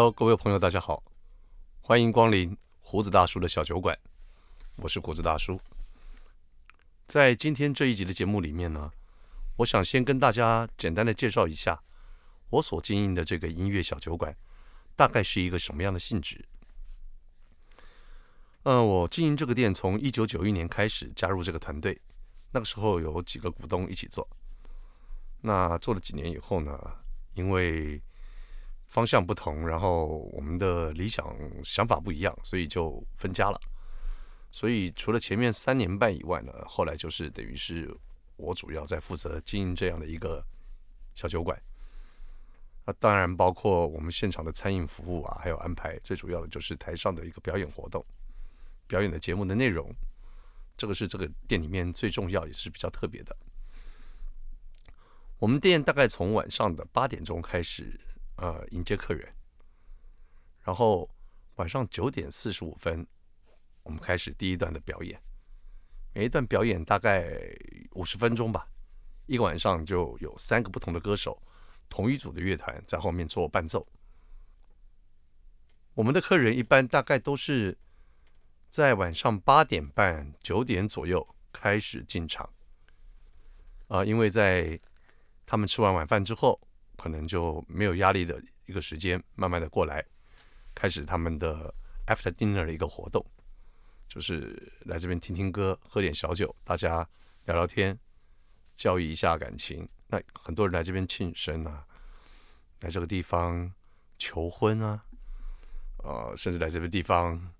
Hello，各位朋友，大家好，欢迎光临胡子大叔的小酒馆，我是胡子大叔。在今天这一集的节目里面呢，我想先跟大家简单的介绍一下我所经营的这个音乐小酒馆大概是一个什么样的性质。嗯、呃，我经营这个店从一九九一年开始加入这个团队，那个时候有几个股东一起做。那做了几年以后呢，因为方向不同，然后我们的理想想法不一样，所以就分家了。所以除了前面三年半以外呢，后来就是等于是我主要在负责经营这样的一个小酒馆。那当然包括我们现场的餐饮服务啊，还有安排，最主要的就是台上的一个表演活动，表演的节目的内容，这个是这个店里面最重要也是比较特别的。我们店大概从晚上的八点钟开始。呃，迎接客人，然后晚上九点四十五分，我们开始第一段的表演。每一段表演大概五十分钟吧，一个晚上就有三个不同的歌手，同一组的乐团在后面做伴奏。我们的客人一般大概都是在晚上八点半、九点左右开始进场。啊、因为在他们吃完晚饭之后。可能就没有压力的一个时间，慢慢的过来，开始他们的 after dinner 的一个活动，就是来这边听听歌，喝点小酒，大家聊聊天，教育一下感情。那很多人来这边庆生啊，来这个地方求婚啊，呃，甚至来这个地方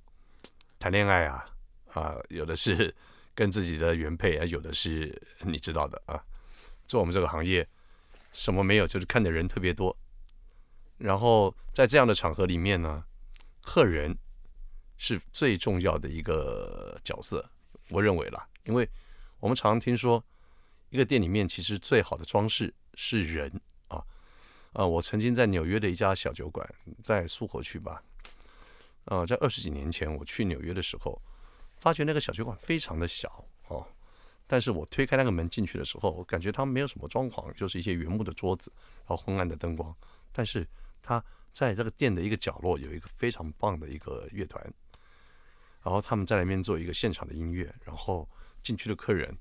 谈恋爱啊，啊、有的是跟自己的原配啊，有的是你知道的啊，做我们这个行业。什么没有，就是看的人特别多。然后在这样的场合里面呢，客人是最重要的一个角色，我认为啦，因为我们常听说，一个店里面其实最好的装饰是人啊。啊、我曾经在纽约的一家小酒馆，在苏活区吧，呃，在二十几年前我去纽约的时候，发觉那个小酒馆非常的小哦。但是我推开那个门进去的时候，我感觉它没有什么装潢，就是一些原木的桌子，然后昏暗的灯光。但是它在这个店的一个角落有一个非常棒的一个乐团，然后他们在里面做一个现场的音乐。然后进去的客人，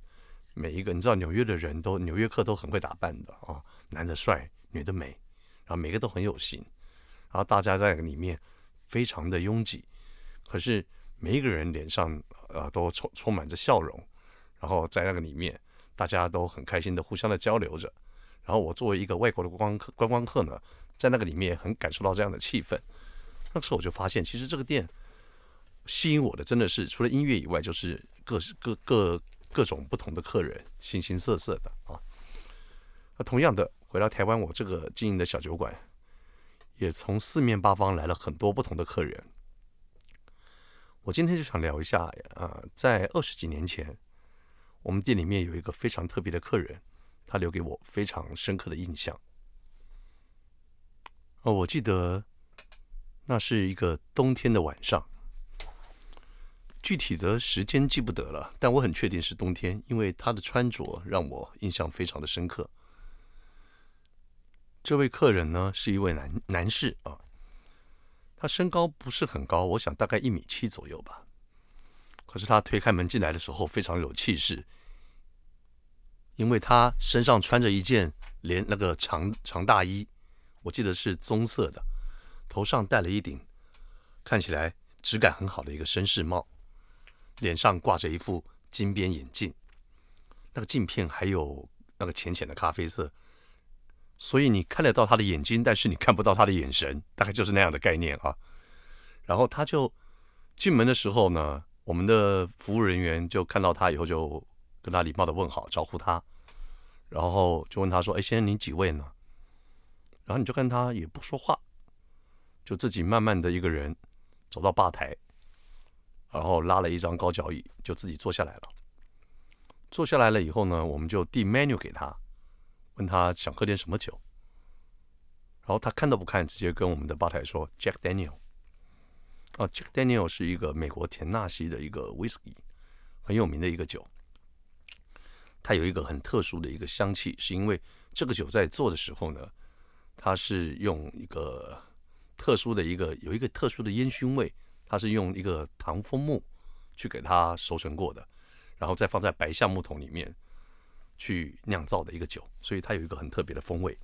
每一个你知道纽约的人都纽约客都很会打扮的啊，男的帅，女的美，然后每个都很有型。然后大家在里面非常的拥挤，可是每一个人脸上啊都充充满着笑容。然后在那个里面，大家都很开心的互相的交流着。然后我作为一个外国的观光客，观光客呢，在那个里面很感受到这样的气氛。那时候我就发现，其实这个店吸引我的真的是除了音乐以外，就是各各各各种不同的客人，形形色色的啊。那同样的，回到台湾，我这个经营的小酒馆，也从四面八方来了很多不同的客人。我今天就想聊一下，啊，在二十几年前。我们店里面有一个非常特别的客人，他留给我非常深刻的印象。哦，我记得那是一个冬天的晚上，具体的时间记不得了，但我很确定是冬天，因为他的穿着让我印象非常的深刻。这位客人呢，是一位男男士啊，他身高不是很高，我想大概一米七左右吧。可是他推开门进来的时候非常有气势，因为他身上穿着一件连那个长长大衣，我记得是棕色的，头上戴了一顶看起来质感很好的一个绅士帽，脸上挂着一副金边眼镜，那个镜片还有那个浅浅的咖啡色，所以你看得到他的眼睛，但是你看不到他的眼神，大概就是那样的概念啊。然后他就进门的时候呢。我们的服务人员就看到他以后，就跟他礼貌的问好，招呼他，然后就问他说：“哎，先生，您几位呢？”然后你就看他也不说话，就自己慢慢的一个人走到吧台，然后拉了一张高脚椅，就自己坐下来了。坐下来了以后呢，我们就递 menu 给他，问他想喝点什么酒，然后他看都不看，直接跟我们的吧台说：“Jack Daniel。”啊，Jack Daniel 是一个美国田纳西的一个 whisky，很有名的一个酒。它有一个很特殊的一个香气，是因为这个酒在做的时候呢，它是用一个特殊的一个有一个特殊的烟熏味，它是用一个唐枫木去给它熟成过的，然后再放在白橡木桶里面去酿造的一个酒，所以它有一个很特别的风味。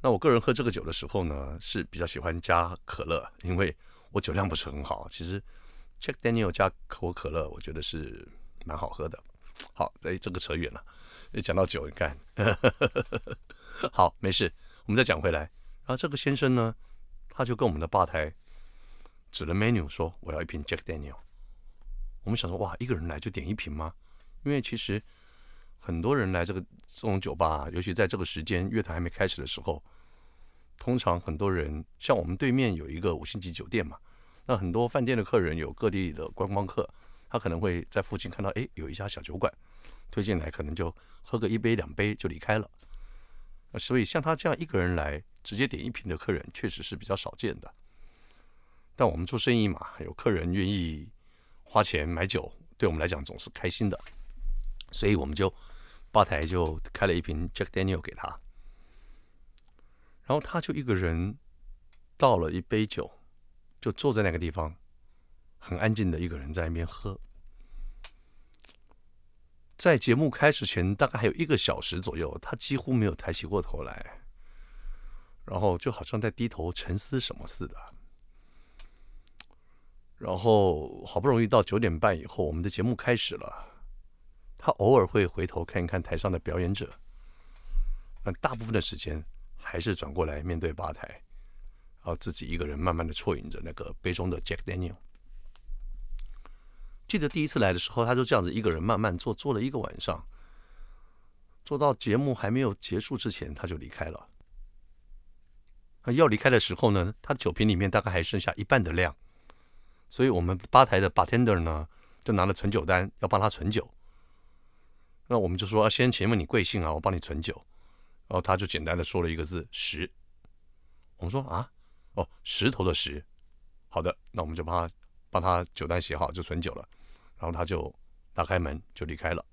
那我个人喝这个酒的时候呢，是比较喜欢加可乐，因为我酒量不是很好。其实 Jack Daniel 加可口可乐，我觉得是蛮好喝的。好，哎，这个扯远了，一讲到酒，你看，好，没事，我们再讲回来。然后这个先生呢，他就跟我们的吧台指了 menu 说：“我要一瓶 Jack Daniel。”我们想说：“哇，一个人来就点一瓶吗？”因为其实很多人来这个这种酒吧，尤其在这个时间乐团还没开始的时候。通常很多人像我们对面有一个五星级酒店嘛，那很多饭店的客人有各地的观光客，他可能会在附近看到，哎，有一家小酒馆，推荐来，可能就喝个一杯两杯就离开了。所以像他这样一个人来直接点一瓶的客人，确实是比较少见的。但我们做生意嘛，有客人愿意花钱买酒，对我们来讲总是开心的，所以我们就吧台就开了一瓶 Jack Daniel 给他。然后他就一个人倒了一杯酒，就坐在那个地方，很安静的一个人在那边喝。在节目开始前，大概还有一个小时左右，他几乎没有抬起过头来，然后就好像在低头沉思什么似的。然后好不容易到九点半以后，我们的节目开始了，他偶尔会回头看一看台上的表演者，但大部分的时间。还是转过来面对吧台，然后自己一个人慢慢的啜饮着那个杯中的 Jack Daniel。记得第一次来的时候，他就这样子一个人慢慢坐，坐了一个晚上，做到节目还没有结束之前，他就离开了。要离开的时候呢，他酒瓶里面大概还剩下一半的量，所以我们吧台的 bartender 呢，就拿了存酒单要帮他存酒。那我们就说：“先请问你贵姓啊？我帮你存酒。”然后他就简单的说了一个字“石”，我们说啊，哦，石头的石，好的，那我们就帮他帮他酒单写好，就存酒了。然后他就打开门就离开了。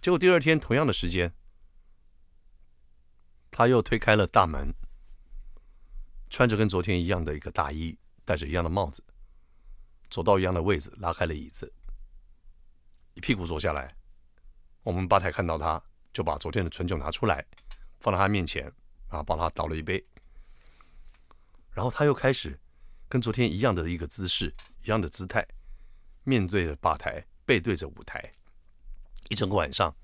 结果第二天同样的时间，他又推开了大门，穿着跟昨天一样的一个大衣，戴着一样的帽子，走到一样的位置，拉开了椅子，一屁股坐下来。我们吧台看到他。就把昨天的纯酒拿出来，放到他面前，然后帮他倒了一杯。然后他又开始跟昨天一样的一个姿势，一样的姿态，面对着吧台，背对着舞台，一整个晚上，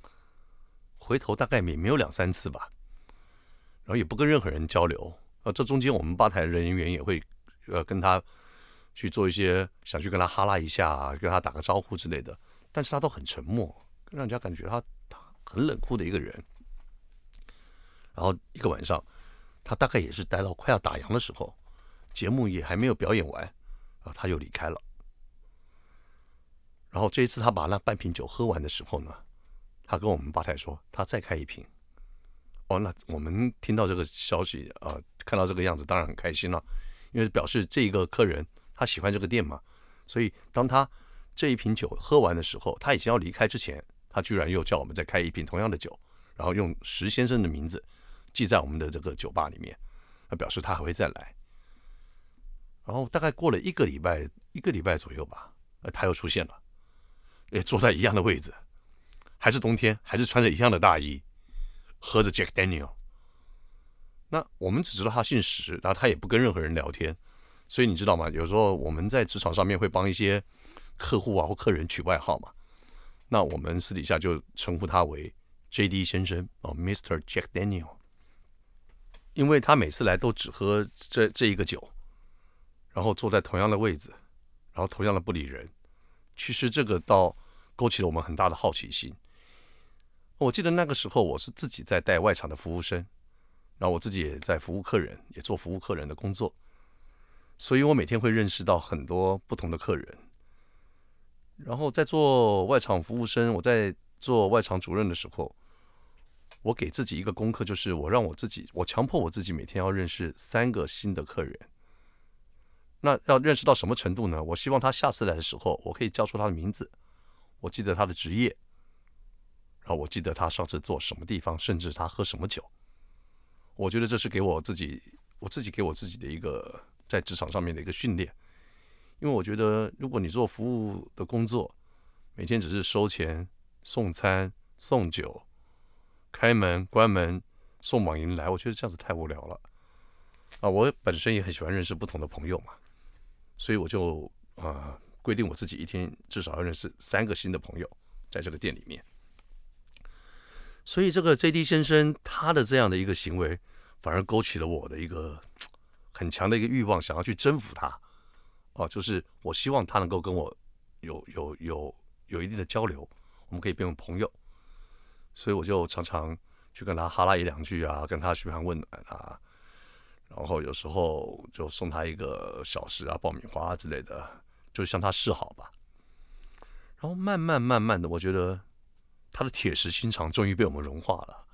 回头大概也没有两三次吧。然后也不跟任何人交流。呃，这中间我们吧台人员也会呃跟他去做一些，想去跟他哈拉一下，跟他打个招呼之类的，但是他都很沉默，让人家感觉他。很冷酷的一个人，然后一个晚上，他大概也是待到快要打烊的时候，节目也还没有表演完，啊，他又离开了。然后这一次他把那半瓶酒喝完的时候呢，他跟我们吧台说，他再开一瓶。哦，那我们听到这个消息啊，看到这个样子，当然很开心了，因为表示这一个客人他喜欢这个店嘛，所以当他这一瓶酒喝完的时候，他已经要离开之前。他居然又叫我们再开一瓶同样的酒，然后用石先生的名字记在我们的这个酒吧里面，他表示他还会再来。然后大概过了一个礼拜，一个礼拜左右吧，呃，他又出现了，也坐在一样的位置，还是冬天，还是穿着一样的大衣，喝着 Jack Daniel。那我们只知道他姓石，然后他也不跟任何人聊天，所以你知道吗？有时候我们在职场上面会帮一些客户啊或客人取外号嘛。那我们私底下就称呼他为 J.D. 先生哦，Mr. Jack Daniel，因为他每次来都只喝这这一个酒，然后坐在同样的位置，然后同样的不理人。其实这个倒勾起了我们很大的好奇心。我记得那个时候我是自己在带外场的服务生，然后我自己也在服务客人，也做服务客人的工作，所以我每天会认识到很多不同的客人。然后在做外场服务生，我在做外场主任的时候，我给自己一个功课，就是我让我自己，我强迫我自己每天要认识三个新的客人。那要认识到什么程度呢？我希望他下次来的时候，我可以叫出他的名字，我记得他的职业，然后我记得他上次坐什么地方，甚至他喝什么酒。我觉得这是给我自己我自己给我自己的一个在职场上面的一个训练，因为我觉得如果你做服务的工作，每天只是收钱、送餐、送酒、开门、关门、送网银来，我觉得这样子太无聊了。啊，我本身也很喜欢认识不同的朋友嘛，所以我就啊、呃、规定我自己一天至少要认识三个新的朋友，在这个店里面。所以这个 JD 先生他的这样的一个行为，反而勾起了我的一个很强的一个欲望，想要去征服他。哦、啊，就是我希望他能够跟我有有有有一定的交流，我们可以变成朋友。所以我就常常去跟他哈拉一两句啊，跟他嘘寒问暖啊。然后有时候就送他一个小食啊、爆米花之类的，就向他示好吧。然后慢慢慢慢的，我觉得他的铁石心肠终于被我们融化了。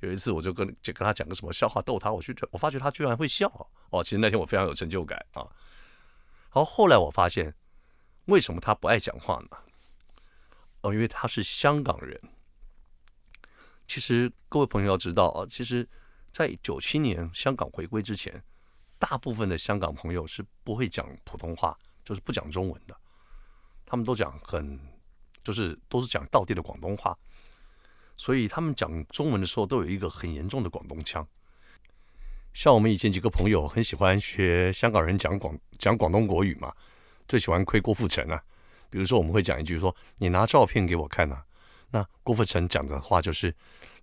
有一次，我就跟就跟他讲个什么笑话逗他，我去我发觉他居然会笑哦。其实那天我非常有成就感啊。然后后来我发现，为什么他不爱讲话呢？哦，因为他是香港人。其实各位朋友要知道啊，其实。在九七年香港回归之前，大部分的香港朋友是不会讲普通话，就是不讲中文的。他们都讲很，就是都是讲道地的广东话，所以他们讲中文的时候都有一个很严重的广东腔。像我们以前几个朋友很喜欢学香港人讲广讲广东国语嘛，最喜欢亏郭富城啊。比如说我们会讲一句说：“你拿照片给我看啊。”那郭富城讲的话就是。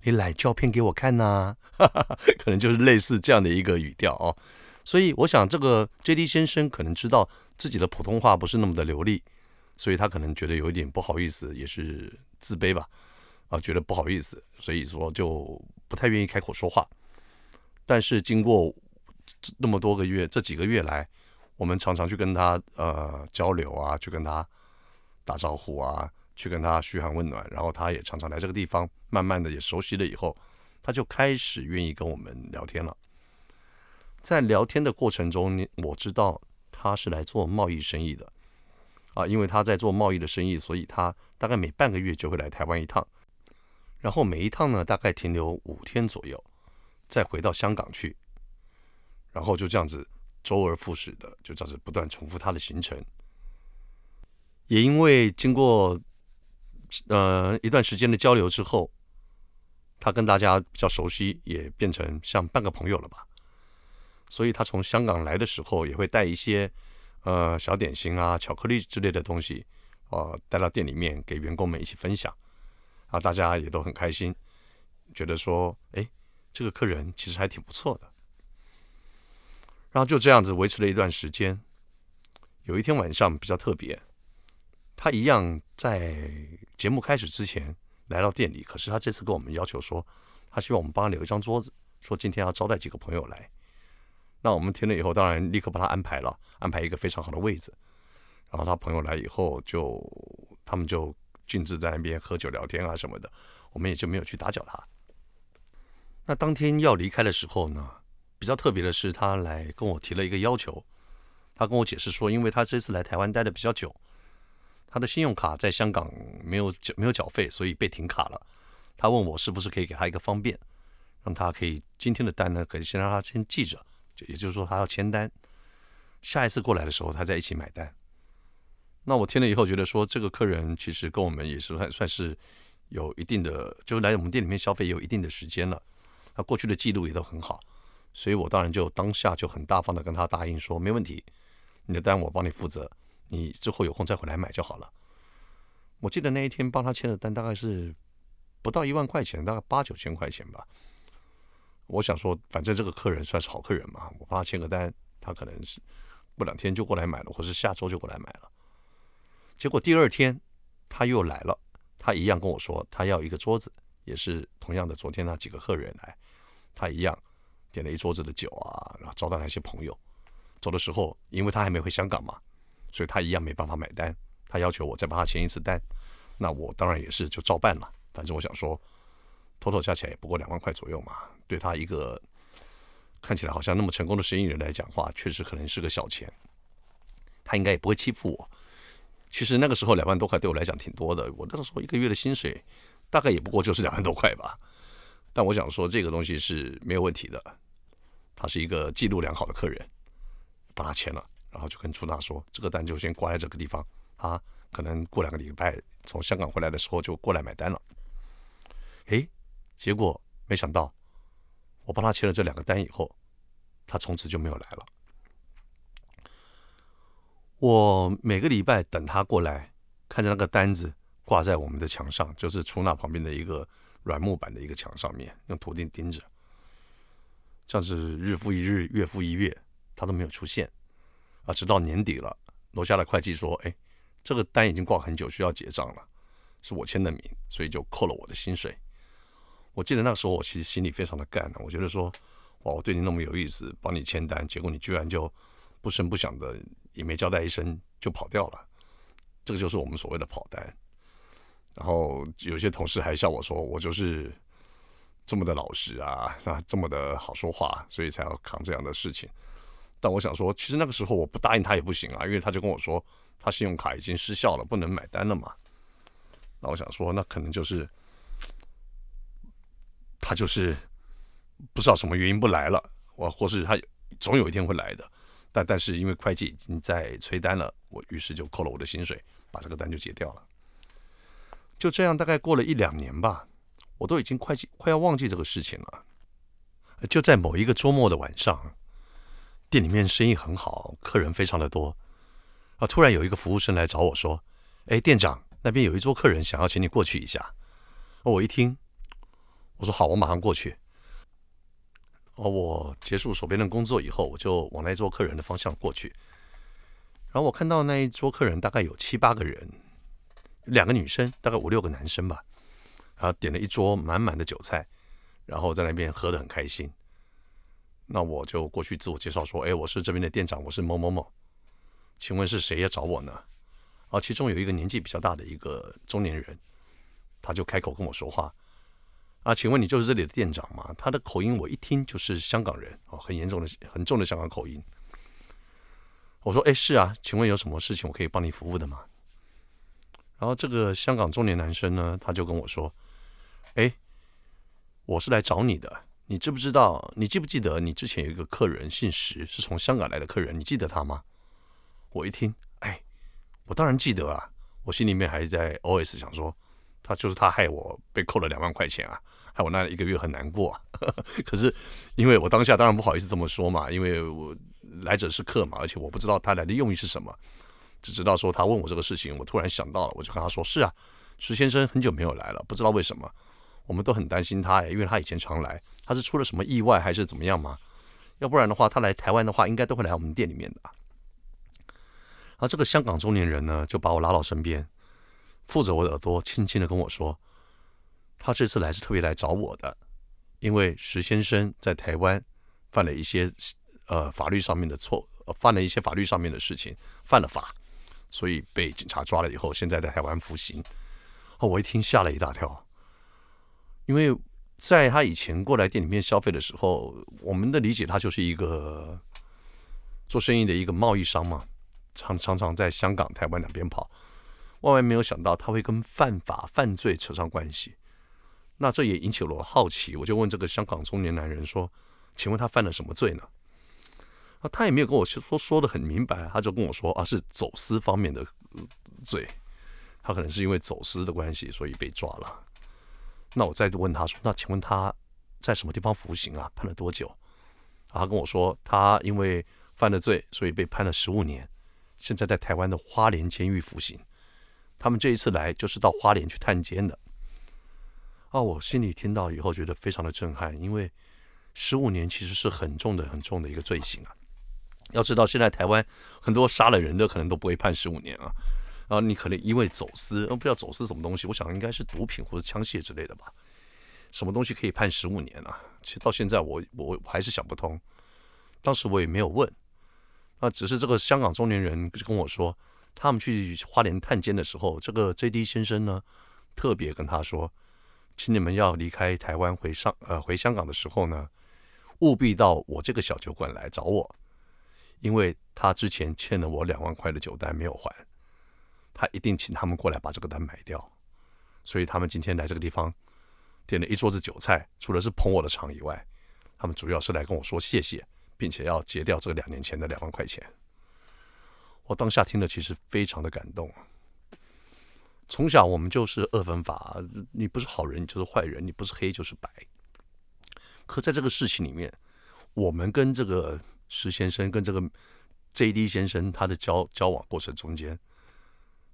你来照片给我看呐、啊，可能就是类似这样的一个语调哦。所以我想，这个 JD 先生可能知道自己的普通话不是那么的流利，所以他可能觉得有一点不好意思，也是自卑吧，啊，觉得不好意思，所以说就不太愿意开口说话。但是经过那么多个月，这几个月来，我们常常去跟他呃交流啊，去跟他打招呼啊。去跟他嘘寒问暖，然后他也常常来这个地方，慢慢的也熟悉了以后，他就开始愿意跟我们聊天了。在聊天的过程中，我知道他是来做贸易生意的，啊，因为他在做贸易的生意，所以他大概每半个月就会来台湾一趟，然后每一趟呢大概停留五天左右，再回到香港去，然后就这样子周而复始的就这样子不断重复他的行程，也因为经过。呃，一段时间的交流之后，他跟大家比较熟悉，也变成像半个朋友了吧。所以他从香港来的时候，也会带一些呃小点心啊、巧克力之类的东西，呃，带到店里面给员工们一起分享。啊，大家也都很开心，觉得说，哎，这个客人其实还挺不错的。然后就这样子维持了一段时间。有一天晚上比较特别。他一样在节目开始之前来到店里，可是他这次跟我们要求说，他希望我们帮他留一张桌子，说今天要招待几个朋友来。那我们听了以后，当然立刻帮他安排了，安排一个非常好的位置。然后他朋友来以后就，他们就径自在那边喝酒聊天啊什么的，我们也就没有去打搅他。那当天要离开的时候呢，比较特别的是，他来跟我提了一个要求，他跟我解释说，因为他这次来台湾待的比较久。他的信用卡在香港没有缴没有缴费，所以被停卡了。他问我是不是可以给他一个方便，让他可以今天的单呢，可以先让他先记着，就也就是说他要签单，下一次过来的时候他再一起买单。那我听了以后觉得说，这个客人其实跟我们也是算算是有一定的，就是来我们店里面消费也有一定的时间了，他过去的记录也都很好，所以我当然就当下就很大方的跟他答应说，没问题，你的单我帮你负责。你之后有空再回来买就好了。我记得那一天帮他签的单大概是不到一万块钱，大概八九千块钱吧。我想说，反正这个客人算是好客人嘛，我帮他签个单，他可能是过两天就过来买了，或是下周就过来买了。结果第二天他又来了，他一样跟我说他要一个桌子，也是同样的，昨天那几个客人来，他一样点了一桌子的酒啊，然后招待了一些朋友。走的时候，因为他还没回香港嘛。所以他一样没办法买单，他要求我再帮他签一次单，那我当然也是就照办了。反正我想说妥妥加起来也不过两万块左右嘛，对他一个看起来好像那么成功的生意人来讲话，确实可能是个小钱，他应该也不会欺负我。其实那个时候两万多块对我来讲挺多的，我那个时候一个月的薪水大概也不过就是两万多块吧。但我想说这个东西是没有问题的，他是一个记录良好的客人，帮他签了，然后就跟出纳说，这个单就先挂在这个地方，啊可能过两个礼拜从香港回来的时候就过来买单了。诶，结果没想到，我帮他签了这两个单以后，他从此就没有来了。我每个礼拜等他过来，看着那个单子挂在我们的墙上，就是出纳旁边的一个软木板的一个墙上面，用图钉钉着。像是日复一日，月复一月，他都没有出现。啊，直到年底了，楼下的会计说：“哎，这个单已经挂很久，需要结账了，是我签的名，所以就扣了我的薪水。”我记得那个时候，我其实心里非常的干，我觉得说：“哇，我对你那么有意思，帮你签单，结果你居然就不声不响的。”也没交代一声就跑掉了，这个就是我们所谓的跑单。然后有些同事还笑我说：“我就是这么的老实啊，啊，这么的好说话，所以才要扛这样的事情。”但我想说，其实那个时候我不答应他也不行啊，因为他就跟我说他信用卡已经失效了，不能买单了嘛。那我想说，那可能就是他就是不知道什么原因不来了，我或是他总有一天会来的。但但是因为会计已经在催单了，我于是就扣了我的薪水，把这个单就结掉了。就这样，大概过了一两年吧，我都已经快记快要忘记这个事情了。就在某一个周末的晚上，店里面生意很好，客人非常的多。啊，突然有一个服务生来找我说：“哎，店长，那边有一桌客人想要请你过去一下。”我一听，我说：“好，我马上过去。”哦，我结束手边的工作以后，我就往那一桌客人的方向过去。然后我看到那一桌客人大概有七八个人，两个女生，大概五六个男生吧。然后点了一桌满满的酒菜，然后在那边喝得很开心。那我就过去自我介绍说：“哎，我是这边的店长，我是某某某，请问是谁要找我呢？”啊，其中有一个年纪比较大的一个中年人，他就开口跟我说话。啊，请问你就是这里的店长吗？他的口音我一听就是香港人哦，很严重的、很重的香港口音。我说：“哎，是啊，请问有什么事情我可以帮你服务的吗？”然后这个香港中年男生呢，他就跟我说：“哎，我是来找你的，你知不知道？你记不记得你之前有一个客人姓石，是从香港来的客人，你记得他吗？”我一听，哎，我当然记得啊，我心里面还在 OS 想说，他就是他害我被扣了两万块钱啊。害我那一个月很难过，可是因为我当下当然不好意思这么说嘛，因为我来者是客嘛，而且我不知道他来的用意是什么，只知道说他问我这个事情，我突然想到了，我就跟他说：是啊，石先生很久没有来了，不知道为什么，我们都很担心他，因为他以前常来，他是出了什么意外还是怎么样吗？要不然的话，他来台湾的话，应该都会来我们店里面的。然后这个香港中年人呢，就把我拉到身边，附着我的耳朵，轻轻的跟我说。他这次来是特别来找我的，因为石先生在台湾犯了一些呃法律上面的错，犯了一些法律上面的事情，犯了法，所以被警察抓了以后，现在在台湾服刑。哦，我一听吓了一大跳，因为在他以前过来店里面消费的时候，我们的理解他就是一个做生意的一个贸易商嘛，常常常在香港、台湾两边跑，万万没有想到他会跟犯法犯罪扯上关系。那这也引起了我好奇，我就问这个香港中年男人说：“请问他犯了什么罪呢？”啊，他也没有跟我说说的很明白，他就跟我说：“啊，是走私方面的罪，他可能是因为走私的关系，所以被抓了。”那我再度问他说：“那请问他在什么地方服刑啊？判了多久？”，他跟我说：“他因为犯了罪，所以被判了十五年，现在在台湾的花莲监狱服刑。他们这一次来就是到花莲去探监的。”啊，我心里听到以后觉得非常的震撼，因为十五年其实是很重的、很重的一个罪行啊。要知道，现在台湾很多杀了人的可能都不会判十五年啊。然后你可能因为走私，不知道走私什么东西，我想应该是毒品或者枪械之类的吧。什么东西可以判十五年啊？其实到现在我我还是想不通。当时我也没有问，那只是这个香港中年人跟我说，他们去花莲探监的时候，这个 JD 先生呢特别跟他说。请你们要离开台湾回上呃回香港的时候呢，务必到我这个小酒馆来找我，因为他之前欠了我两万块的酒单没有还，他一定请他们过来把这个单买掉，所以他们今天来这个地方点了一桌子酒菜，除了是捧我的场以外，他们主要是来跟我说谢谢，并且要结掉这个两年前的两万块钱。我当下听了，其实非常的感动。从小我们就是二分法，你不是好人，你就是坏人；你不是黑就是白。可在这个事情里面，我们跟这个石先生、跟这个 J.D 先生他的交交往过程中间，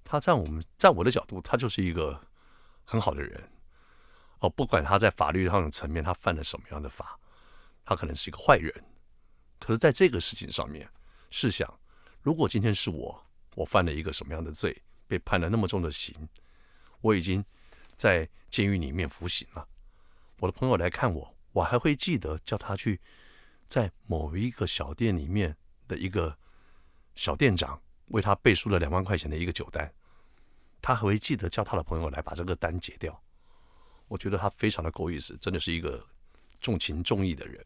他在我们在我的角度，他就是一个很好的人。哦，不管他在法律上的层面他犯了什么样的法，他可能是一个坏人。可是在这个事情上面，试想，如果今天是我，我犯了一个什么样的罪，被判了那么重的刑，我已经在监狱里面服刑了。我的朋友来看我，我还会记得叫他去在某一个小店里面的一个小店长为他背书了两万块钱的一个酒单，他还会记得叫他的朋友来把这个单结掉。我觉得他非常的够意思，真的是一个重情重义的人。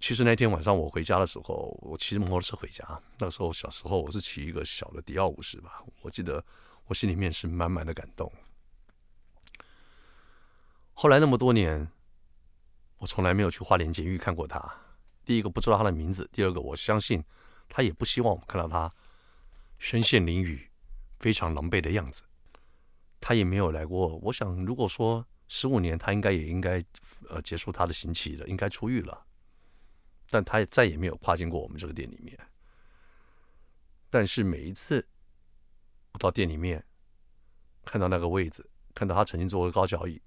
其实那天晚上我回家的时候，我骑着摩托车回家。那时候小时候我是骑一个小的迪奥五十吧，我记得我心里面是满满的感动。后来那么多年，我从来没有去花莲监狱看过他。第一个不知道他的名字，第二个我相信他也不希望我们看到他身陷囹圄、非常狼狈的样子。他也没有来过。我想，如果说十五年，他应该也应该呃结束他的刑期了，应该出狱了。但他也再也没有跨进过我们这个店里面。但是每一次我到店里面，看到那个位子，看到他曾经坐过高脚椅，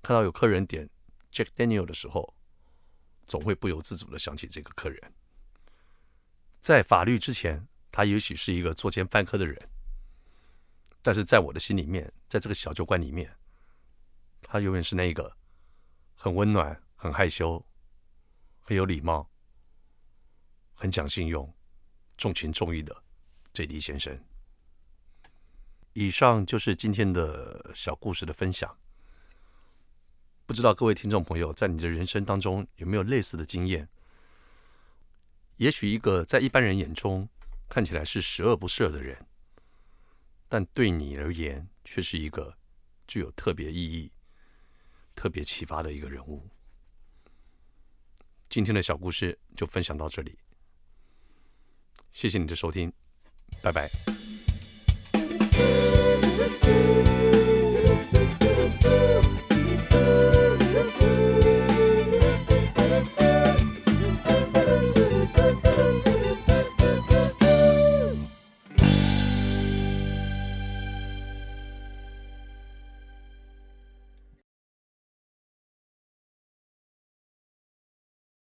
看到有客人点 Jack Daniel 的时候，总会不由自主的想起这个客人。在法律之前，他也许是一个作奸犯科的人。但是在我的心里面，在这个小酒馆里面，他永远是那个很温暖、很害羞、很有礼貌、很讲信用、重情重义的 J.D 先生。以上就是今天的小故事的分享。不知道各位听众朋友，在你的人生当中有没有类似的经验？也许一个在一般人眼中看起来是十恶不赦的人。但对你而言，却是一个具有特别意义、特别启发的一个人物。今天的小故事就分享到这里，谢谢你的收听，拜拜。